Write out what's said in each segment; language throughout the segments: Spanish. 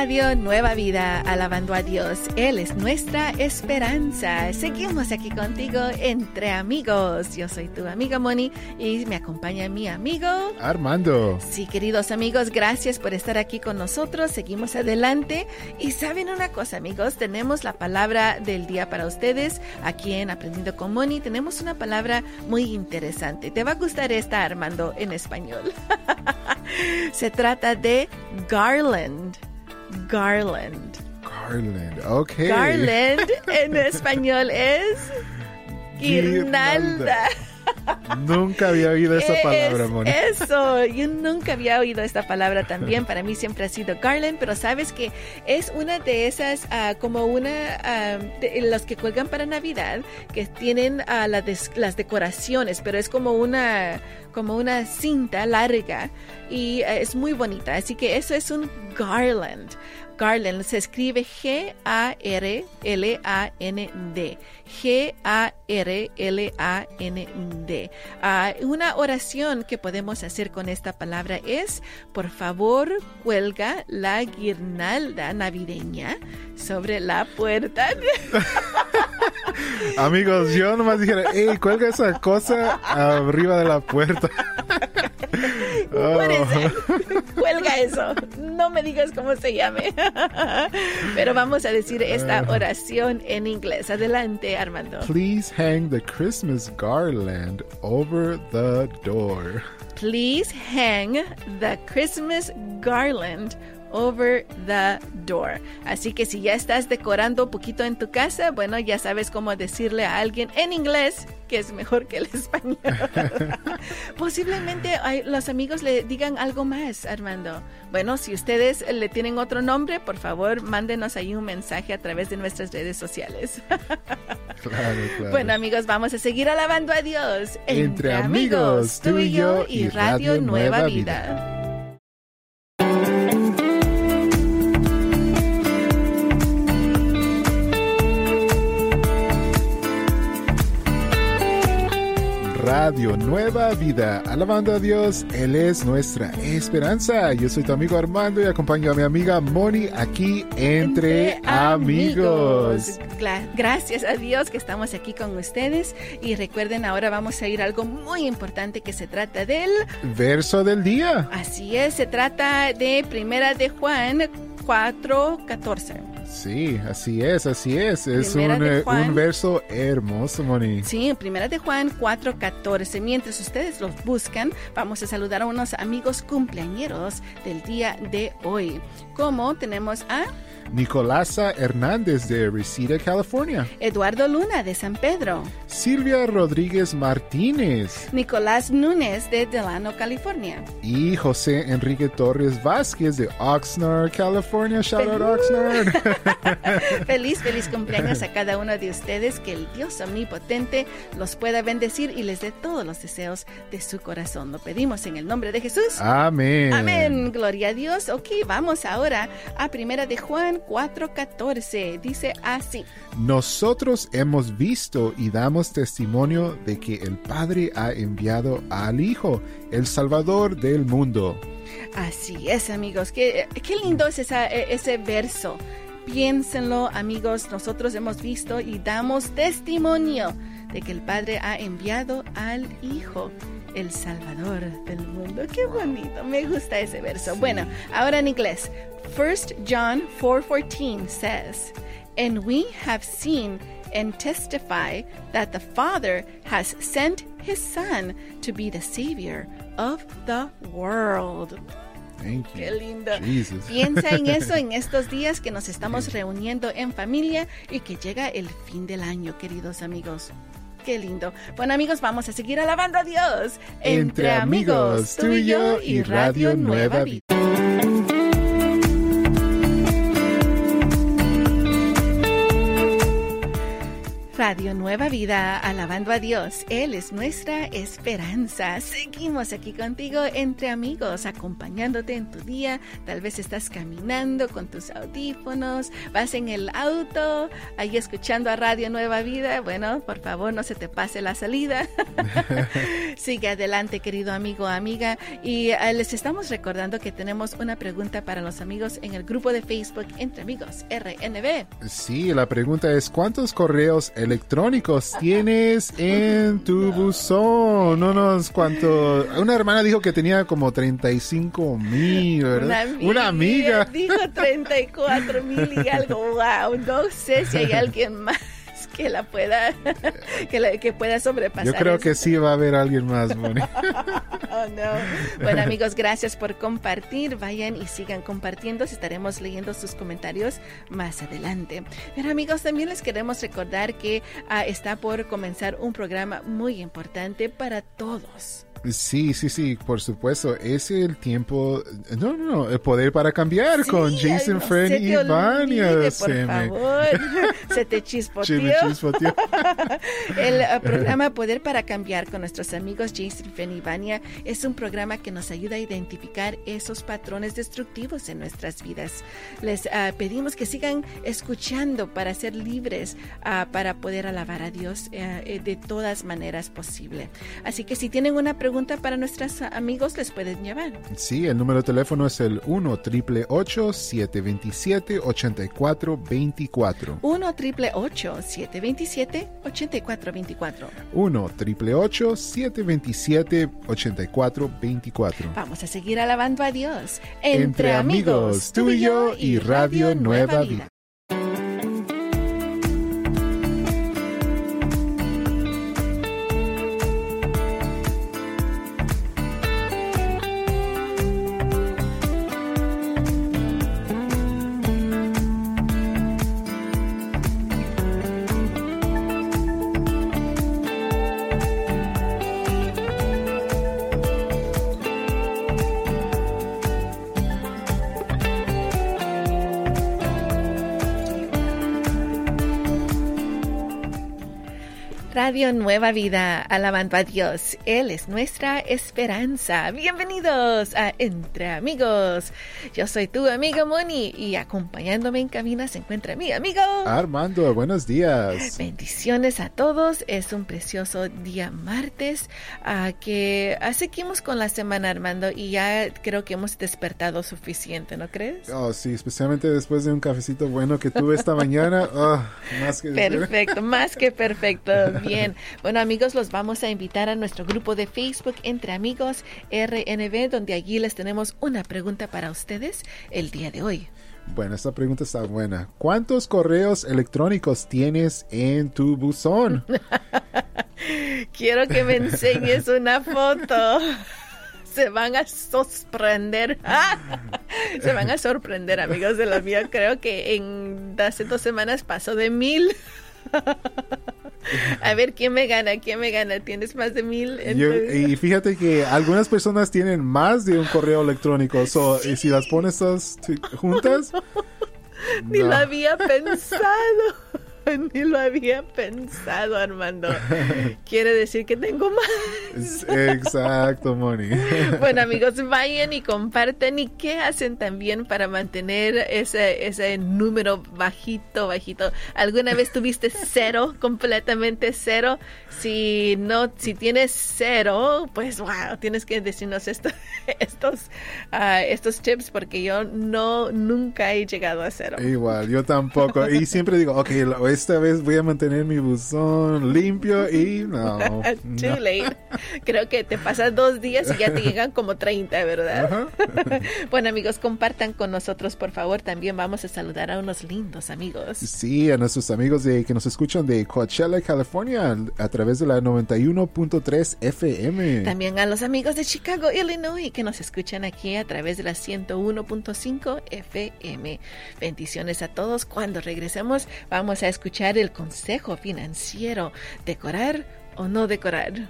Radio Nueva Vida, alabando a Dios. Él es nuestra esperanza. Seguimos aquí contigo entre amigos. Yo soy tu amiga Moni y me acompaña mi amigo Armando. Sí, queridos amigos, gracias por estar aquí con nosotros. Seguimos adelante. Y saben una cosa, amigos, tenemos la palabra del día para ustedes aquí en Aprendiendo con Moni. Tenemos una palabra muy interesante. Te va a gustar esta, Armando, en español. Se trata de garland. Garland. Garland, ok. Garland en español es guirnalda. Nunca había oído esa palabra, Moni. Eso, yo nunca había oído esta palabra también. Para mí siempre ha sido garland, pero sabes que es una de esas, uh, como una, uh, de los que cuelgan para Navidad, que tienen uh, la des, las decoraciones, pero es como una, como una cinta larga y es muy bonita. Así que eso es un garland. Garland se escribe G-A-R-L-A-N-D. G-A-R-L-A-N-D. Uh, una oración que podemos hacer con esta palabra es, por favor, cuelga la guirnalda navideña sobre la puerta. Amigos, yo nomás dijera, hey, cuelga esa cosa arriba de la puerta. oh. Cuelga eso. No me digas cómo se llame. Pero vamos a decir esta oración en inglés. Adelante, Armando. Please hang the Christmas garland over the door. Please hang the Christmas garland over the door. Así que si ya estás decorando un poquito en tu casa, bueno, ya sabes cómo decirle a alguien en inglés que es mejor que el español. Posiblemente hay, los amigos le digan algo más, Armando. Bueno, si ustedes le tienen otro nombre, por favor, mándenos ahí un mensaje a través de nuestras redes sociales. claro, claro. Bueno, amigos, vamos a seguir alabando a Dios. Entre, Entre amigos, tú y yo y Radio, Radio Nueva, Vida. Vida. Radio Nueva Vida. Alabando a Dios, Él es nuestra esperanza. Yo soy tu amigo Armando y acompaño a mi amiga Moni aquí entre, entre amigos. amigos. Gracias a Dios que estamos aquí con ustedes. Y recuerden, ahora vamos a ir a algo muy importante que se trata del verso del día. Así es, se trata de Primera de Juan 4:14. Sí, así es, así es. Es un, Juan, un, verso hermoso, Moni. Sí, Primera de Juan 4:14. Mientras ustedes los buscan, vamos a saludar a unos amigos cumpleañeros del día de hoy. Como tenemos a Nicolasa Hernández de Reseda, California. Eduardo Luna de San Pedro. Silvia Rodríguez Martínez. Nicolás Núñez de Delano, California. Y José Enrique Torres Vázquez de Oxnard, California. Shout out Oxnard. feliz, feliz cumpleaños a cada uno de ustedes. Que el Dios omnipotente los pueda bendecir y les dé todos los deseos de su corazón. Lo pedimos en el nombre de Jesús. Amén. Amén. Gloria a Dios. Ok, vamos ahora a Primera de Juan 4:14. Dice así. Nosotros hemos visto y damos testimonio de que el Padre ha enviado al Hijo, el Salvador del mundo. Así es, amigos. Qué, qué lindo es esa, ese verso. Piénsenlo, amigos. Nosotros hemos visto y damos testimonio de que el Padre ha enviado al Hijo el Salvador del mundo. Qué bonito, me gusta ese verso. Bueno, ahora en inglés. 1 John 4:14 says, "And we have seen and testify that the Father has sent his Son to be the Savior of the world." Thank you. Qué lindo. Jesus. Piensa en eso en estos días que nos estamos reuniendo en familia y que llega el fin del año, queridos amigos. Qué lindo. Bueno, amigos, vamos a seguir alabando a Dios. Entre, Entre amigos, tú y yo y Radio Nueva Vida. Radio Nueva Vida, alabando a Dios. Él es nuestra esperanza. Seguimos aquí contigo entre amigos, acompañándote en tu día. Tal vez estás caminando con tus audífonos, vas en el auto, ahí escuchando a Radio Nueva Vida. Bueno, por favor, no se te pase la salida. Sigue adelante, querido amigo, amiga. Y uh, les estamos recordando que tenemos una pregunta para los amigos en el grupo de Facebook Entre Amigos RNB. Sí, la pregunta es, ¿cuántos correos electrónicos tienes en tu buzón? No nos cuánto... Una hermana dijo que tenía como 35 mil, ¿verdad? Una amiga, Una amiga. Dijo 34 mil y algo. Wow, no sé si hay alguien más que la pueda que, la, que pueda sobrepasar. Yo creo eso. que sí va a haber alguien más, Moni. Oh, no. Bueno, amigos, gracias por compartir. Vayan y sigan compartiendo. Estaremos leyendo sus comentarios más adelante. Pero, amigos, también les queremos recordar que uh, está por comenzar un programa muy importante para todos. Sí, sí, sí, por supuesto. Es el tiempo. No, no, no. El poder para cambiar Sí, con Jason no Friend y Vania. Se se te chispoteó. El uh, programa Poder para Cambiar con nuestros amigos Jason Fenn y Vania es un programa que nos ayuda a identificar esos patrones destructivos en nuestras vidas. Les uh, pedimos que sigan escuchando para ser libres, uh, para poder alabar a Dios uh, de todas maneras posible. Así que si tienen una pregunta para nuestros amigos, les pueden llamar. Sí, el número de teléfono es el 1 triple 727 8424 1 triple 727 8424 1 triple 727 8424 Vamos a seguir alabando a Dios. Entre amigos, tú y yo y Radio Nueva Vida. Radio Nueva Vida, alabando a Dios. Él es nuestra esperanza. Bienvenidos a Entre Amigos. Yo soy tu amiga Moni y acompañándome en cabina se encuentra mi amigo. Armando, buenos días. Bendiciones a todos. Es un precioso día martes uh, que seguimos con la semana Armando y ya creo que hemos despertado suficiente, ¿no crees? Oh, sí, especialmente después de un cafecito bueno que tuve esta mañana. Oh, más que Perfecto, más que perfecto. Bien. Bueno, amigos, los vamos a invitar a nuestro grupo de Facebook Entre Amigos RNB, donde allí les tenemos una pregunta para ustedes el día de hoy. Bueno, esta pregunta está buena. ¿Cuántos correos electrónicos tienes en tu buzón? Quiero que me enseñes una foto. Se van a sorprender. Se van a sorprender, amigos de la mía. Creo que en hace dos semanas pasó de mil. A ver, ¿quién me gana? ¿Quién me gana? ¿Tienes más de mil? Yo, y fíjate que algunas personas tienen más de un correo electrónico. So, Sí. Y si las pones todas juntas... Ni no. lo había pensado. Ni lo había pensado, Armando. Quiere decir que tengo más. Exacto, Moni. Bueno, amigos, vayan y comparten. ¿Y qué hacen también para mantener ese, ese número bajito, bajito? ¿Alguna vez tuviste cero, completamente cero? Si no, si tienes cero, pues wow, tienes que decirnos esto, estos, uh, estos tips porque yo no, nunca he llegado a cero. Igual, yo tampoco. Y siempre digo, ok, esta vez voy a mantener mi buzón limpio y no. Too no. late. Creo que te pasas dos días y ya te llegan como 30, ¿verdad? Bueno, amigos, compartan con nosotros, por favor. También vamos a saludar a unos lindos amigos. Sí, a nuestros amigos de que nos escuchan de Coachella, California, a través de la 91.3 FM. También a los amigos de Chicago, Illinois, que nos escuchan aquí a través de la 101.5 FM. Bendiciones a todos. Cuando regresemos, vamos a escuchar el consejo financiero. ¿Decorar o no decorar?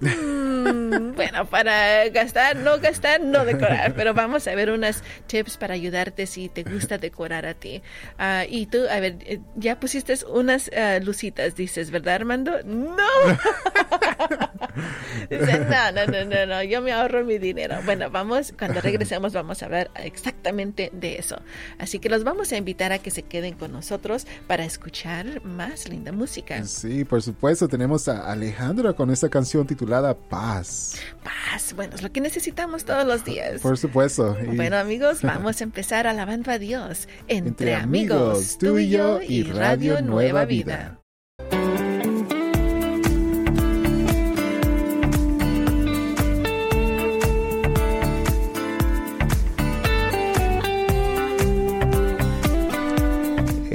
Mm, bueno, para gastar, no gastar, no decorar, pero vamos a ver unas tips para ayudarte si te gusta decorar a ti. Uh, y tú, a ver, eh, ya pusiste unas uh, lucitas, dices, ¿verdad, Armando? No. No, no, no, no, no, yo me ahorro mi dinero. Bueno, vamos, cuando regresemos vamos a hablar exactamente de eso. Así que los vamos a invitar a que se queden con nosotros para escuchar más linda música. Sí, por supuesto, tenemos a Alejandra con esta canción titulada Paz. Paz, bueno, es lo que necesitamos todos los días. Por supuesto. Y... Bueno, amigos, vamos a empezar alabando a Dios entre, entre amigos, tú y yo y Radio Nueva Vida.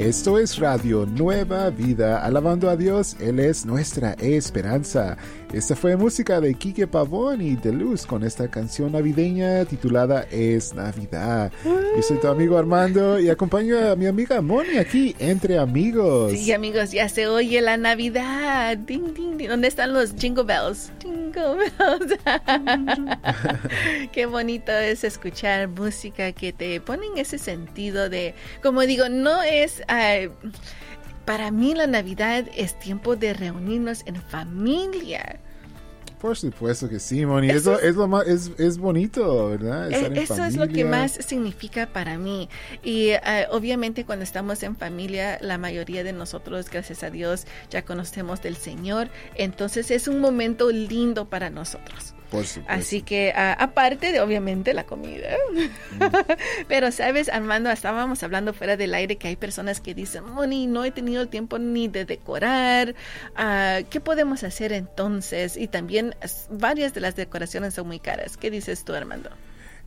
Esto es Radio Nueva Vida, alabando a Dios, Él es nuestra esperanza. Esta fue música de Quique Pavón y de Luz con esta canción navideña titulada Es Navidad. Yo soy tu amigo Armando y acompaño a mi amiga Moni aquí entre amigos. Sí, amigos, ya se oye la Navidad. Ding, ding, ding. ¿Dónde están los jingle bells? Jingle bells. Qué bonito es escuchar música que te pone en ese sentido de, como digo, no es para mí la Navidad es tiempo de reunirnos en familia. Por supuesto que sí, Moni. Eso, es, lo más, es, es bonito, ¿verdad? Estar eso es lo que más significa para mí. Y obviamente cuando estamos en familia, la mayoría de nosotros, gracias a Dios, ya conocemos del Señor. Entonces es un momento lindo para nosotros. Así que, aparte de obviamente la comida. Pero, ¿sabes, Armando? Estábamos hablando fuera del aire que hay personas que dicen, Moni, no he tenido tiempo ni de decorar. ¿Qué podemos hacer entonces? Y también varias de las decoraciones son muy caras. ¿Qué dices tú, Armando?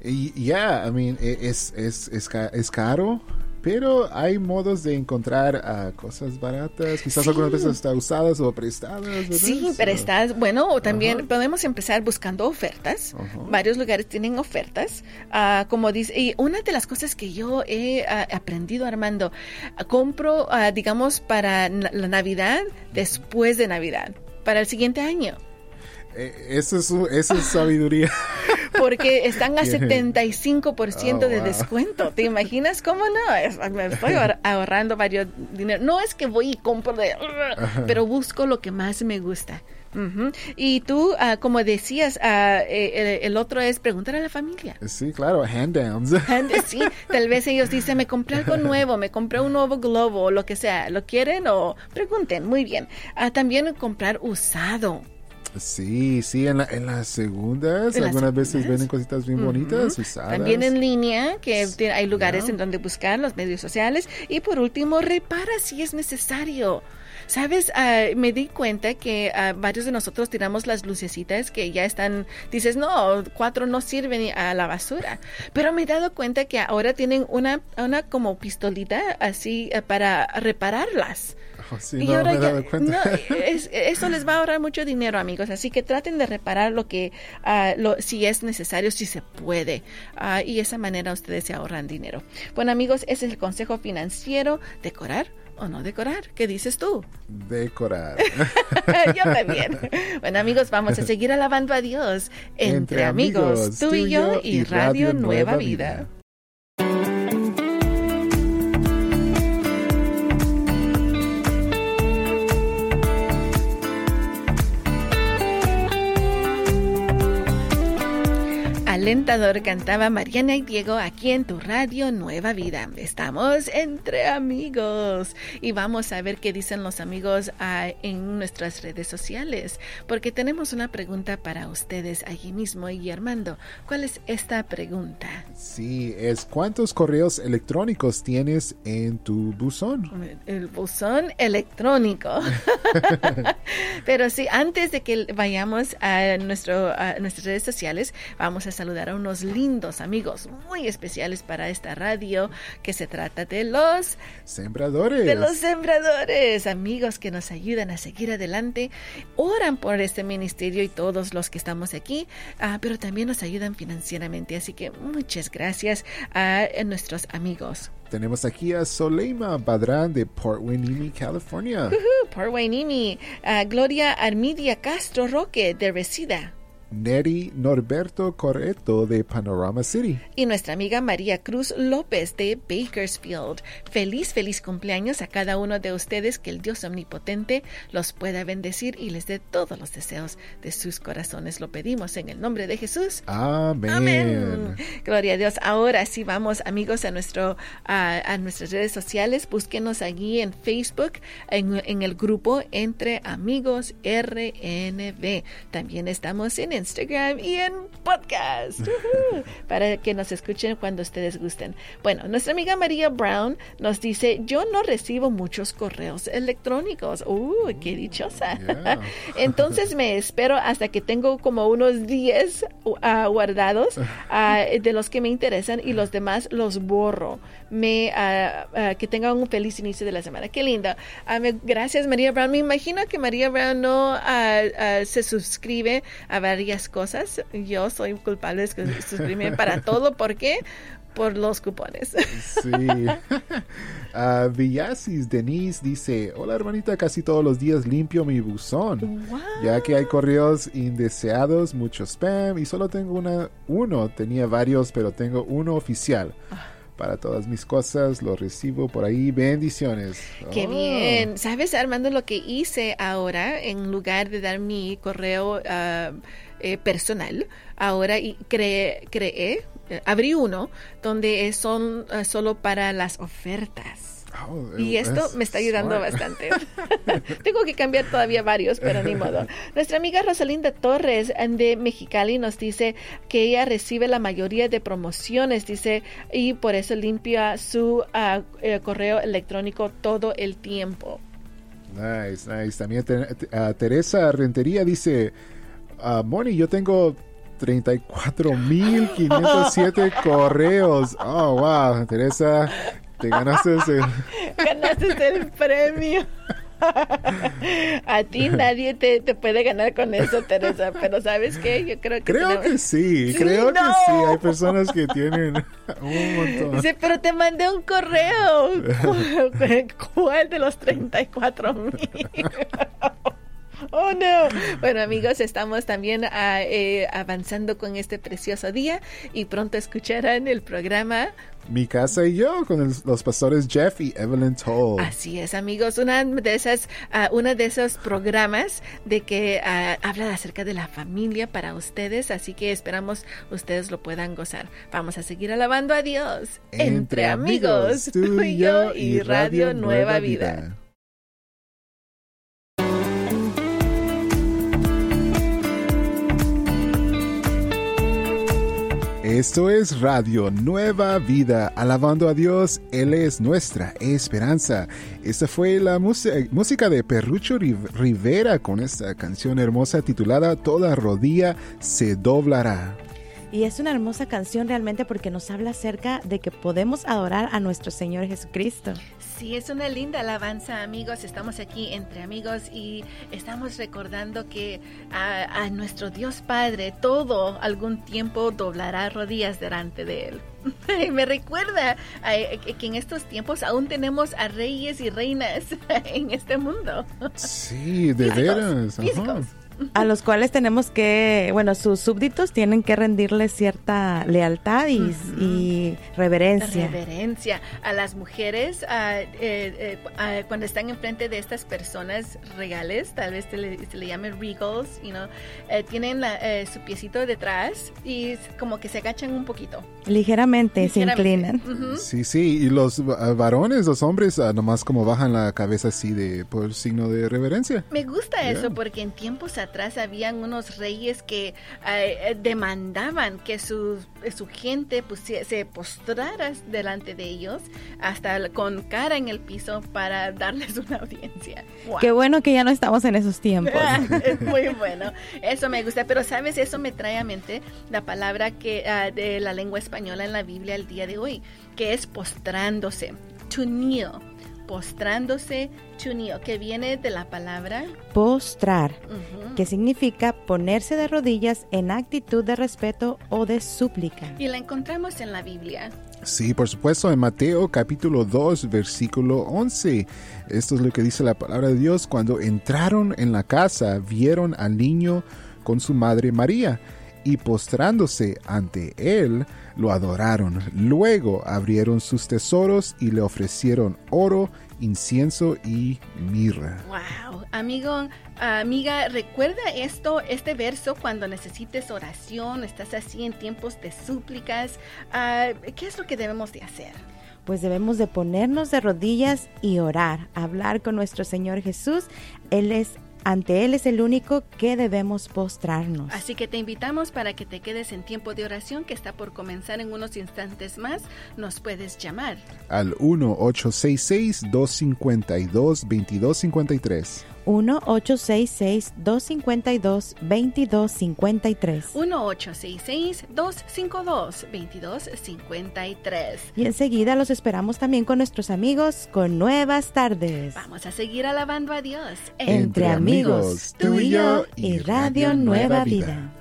Ya, yeah, I mean, e, es, es, es, es caro pero hay modos de encontrar uh, cosas baratas, quizás algunas veces hasta usadas o prestadas. ¿verdad? Sí, prestadas. Bueno, o también podemos empezar buscando ofertas. Varios lugares tienen ofertas. Uh, como dice, y una de las cosas que yo he uh, aprendido, Armando, compro, digamos, para la Navidad después de Navidad, para el siguiente año. Eh, eso es, eso es sabiduría. Porque están a 75% de descuento. ¿Te imaginas cómo no? Me estoy ahorrando varios dinero. No es que voy y compro, de, pero busco lo que más me gusta. Y tú, ah, como decías, uh, el, el, otro es preguntar a la familia. Sí, claro, hand downs. sí, tal vez ellos dicen, me compré algo nuevo, me compré un nuevo globo, o lo que sea. ¿Lo quieren o pregunten? Muy bien. Uh, también comprar usado. Sí, sí, en, en las segundas algunas veces venden cositas bien bonitas, usadas. También en línea, que hay lugares en donde buscar los medios sociales. Y por último, repara si es necesario. Sabes, ah, me di cuenta que uh, varios de nosotros tiramos las lucecitas que ya están, dices, no, cuatro no sirven a la basura. Pero me he dado cuenta que ahora tienen una, una como pistolita así uh, para repararlas. y no, ahora ya, no, eso les va a ahorrar mucho dinero, amigos. Así que traten de reparar lo que, uh, lo, si es necesario, si se puede. Uh, y de esa manera ustedes se ahorran dinero. Bueno, amigos, ese es el consejo financiero. Decorar o no decorar. ¿Qué dices tú? Decorar. yo también. Bueno, amigos, vamos a seguir alabando a Dios entre, entre amigos, amigos, tú y yo y Radio, Nueva, Vida. Vida. Alentador cantaba Mariana y Diego aquí en tu radio Nueva Vida. Estamos entre amigos y vamos a ver qué dicen los amigos uh, en nuestras redes sociales, porque tenemos una pregunta para ustedes allí mismo. Y Armando, ¿cuál es esta pregunta? Sí, es ¿cuántos correos electrónicos tienes en tu buzón? El buzón electrónico. Pero sí, antes de que vayamos a, nuestro, a nuestras redes sociales, vamos a saludar a unos lindos amigos muy especiales para esta radio que se trata de los sembradores. De los sembradores, amigos que nos ayudan a seguir adelante, oran por este ministerio y todos los que estamos aquí, uh, pero también nos ayudan financieramente. Así que muchas gracias a, a nuestros amigos. Tenemos aquí a Soleima Badrán de Port Hueneme, California. Uh -huh, Port Hueneme. Uh, Gloria Armidia Castro Roque de Resida. Neri Norberto Correto de Panorama City. Y nuestra amiga María Cruz López de Bakersfield. Feliz, feliz cumpleaños a cada uno de ustedes. Que el Dios omnipotente los pueda bendecir y les dé todos los deseos de sus corazones. Lo pedimos en el nombre de Jesús. Amén. Amén. Gloria a Dios. Ahora sí vamos, amigos, a nuestro a, a nuestras redes sociales. Búsquenos allí en Facebook, en, en el grupo Entre Amigos RNB. También estamos en Instagram y en podcast para que nos escuchen cuando ustedes gusten. Bueno, nuestra amiga María Brown nos dice, yo no recibo muchos correos electrónicos. ¡Uh, qué dichosa! Yeah. Entonces me espero hasta que tengo como unos 10 uh, guardados uh, de los que me interesan y los demás los borro. Me, uh, que tengan un feliz inicio de la semana. Qué lindo. Me, gracias María Brown. Me imagino que María Brown no se suscribe a varias cosas. Yo soy culpable de suscribirme para todo. ¿Por qué? por los cupones. Sí. uh, Villasis Denise dice, hola hermanita, casi todos los días limpio mi buzón, wow. ya que hay correos indeseados, mucho spam y solo tengo una, uno, tenía varios, pero tengo uno oficial. Para todas mis cosas, lo recibo por ahí. Bendiciones. Qué oh. bien. ¿Sabes, Armando, lo que hice ahora? En lugar de dar mi correo uh, eh, personal, ahora y creé, creé eh, abrí uno donde son uh, solo para las ofertas. Y esto me está ayudando smart. bastante. Tengo que cambiar todavía varios, pero ni modo. Nuestra amiga Rosalinda Torres de Mexicali nos dice que ella recibe la mayoría de promociones, dice, y por eso limpia su uh, eh, correo electrónico todo el tiempo. Nice, nice. También te, uh, Teresa Rentería dice, uh, Moni, yo tengo 34.507 correos. Oh, wow, Teresa, te ganaste el... ganaste el premio. A ti nadie te, te, puede ganar con eso, Teresa, pero ¿sabes qué? Yo creo que... Creo tenemos... que sí, creo no. que sí. Hay personas que tienen un montón. Dice, pero te mandé un correo. ¿Cuál de los 34 mil? Oh, no. Bueno, amigos, estamos también uh, eh, avanzando con este precioso día y pronto escucharán el programa mi casa y yo con el, los pastores Jeff y Evelyn Toll. Así es, amigos, una de esas, uh, una de esos programas de que uh, habla acerca de la familia para ustedes, así que esperamos ustedes lo puedan gozar. Vamos a seguir alabando a Dios entre, entre amigos, tú y yo y Radio Nueva Vida. Vida. Esto es Radio Nueva Vida, alabando a Dios, Él es nuestra esperanza. Esta fue la música de Perrucho Rivera con esta canción hermosa titulada Toda rodilla se doblará. Y es una hermosa canción realmente porque nos habla acerca de que podemos adorar a nuestro Señor Jesucristo. Sí, es una linda alabanza, amigos. Estamos aquí entre amigos y estamos recordando que a, a nuestro Dios Padre todo algún tiempo doblará rodillas delante de Él. Me recuerda a, que en estos tiempos aún tenemos a reyes y reinas en este mundo. Sí, de veras. Físicos a los cuales tenemos que, bueno, sus súbditos tienen que rendirles cierta lealtad y, uh -huh. y reverencia. Reverencia a las mujeres uh, eh, eh, cuando están enfrente de estas personas regales, tal vez se le, se le llamen regals, you know, eh, tienen la, su piecito detrás y como que se agachan un poquito. Ligeramente, Ligeramente. se inclinan. Uh -huh. Sí, sí, y los varones, los hombres, uh, nomás como bajan la cabeza así de por signo de reverencia. Me gusta yeah. eso porque en tiempos atrás habían unos reyes que eh, demandaban que su, su gente se postrara delante de ellos hasta con cara en el piso para darles una audiencia. Wow. Qué bueno que ya no estamos en esos tiempos. es muy bueno. Eso me gusta. Pero sabes, eso me trae a mente la palabra que uh, de la lengua española en la Biblia el día de hoy, que es postrándose, to kneel postrándose chunio, que viene de la palabra postrar, uh -huh. que significa ponerse de rodillas en actitud de respeto o de súplica. Y la encontramos en la Biblia. Sí, por supuesto, en Mateo capítulo 2, versículo 11. Esto es lo que dice la palabra de Dios. Cuando entraron en la casa, vieron al niño con su madre María y postrándose ante él, lo adoraron. Luego abrieron sus tesoros y le ofrecieron oro, incienso y mirra. Wow, amigo, amiga, recuerda esto, este verso cuando necesites oración, estás así en tiempos de súplicas. Ah, ¿Qué es lo que debemos de hacer? Pues debemos de ponernos de rodillas y orar, hablar con nuestro Señor Jesús. Él es ante Él es el único que debemos postrarnos. Así que te invitamos para que te quedes en tiempo de oración que está por comenzar en unos instantes más. Nos puedes llamar al 1-866-252-2253. 1-866-252-2253. 1-866-252-2253. Y enseguida los esperamos también con nuestros amigos con Nuevas Tardes. Vamos a seguir alabando a Dios. Entre, amigos, tú y yo y Radio Nueva Vida.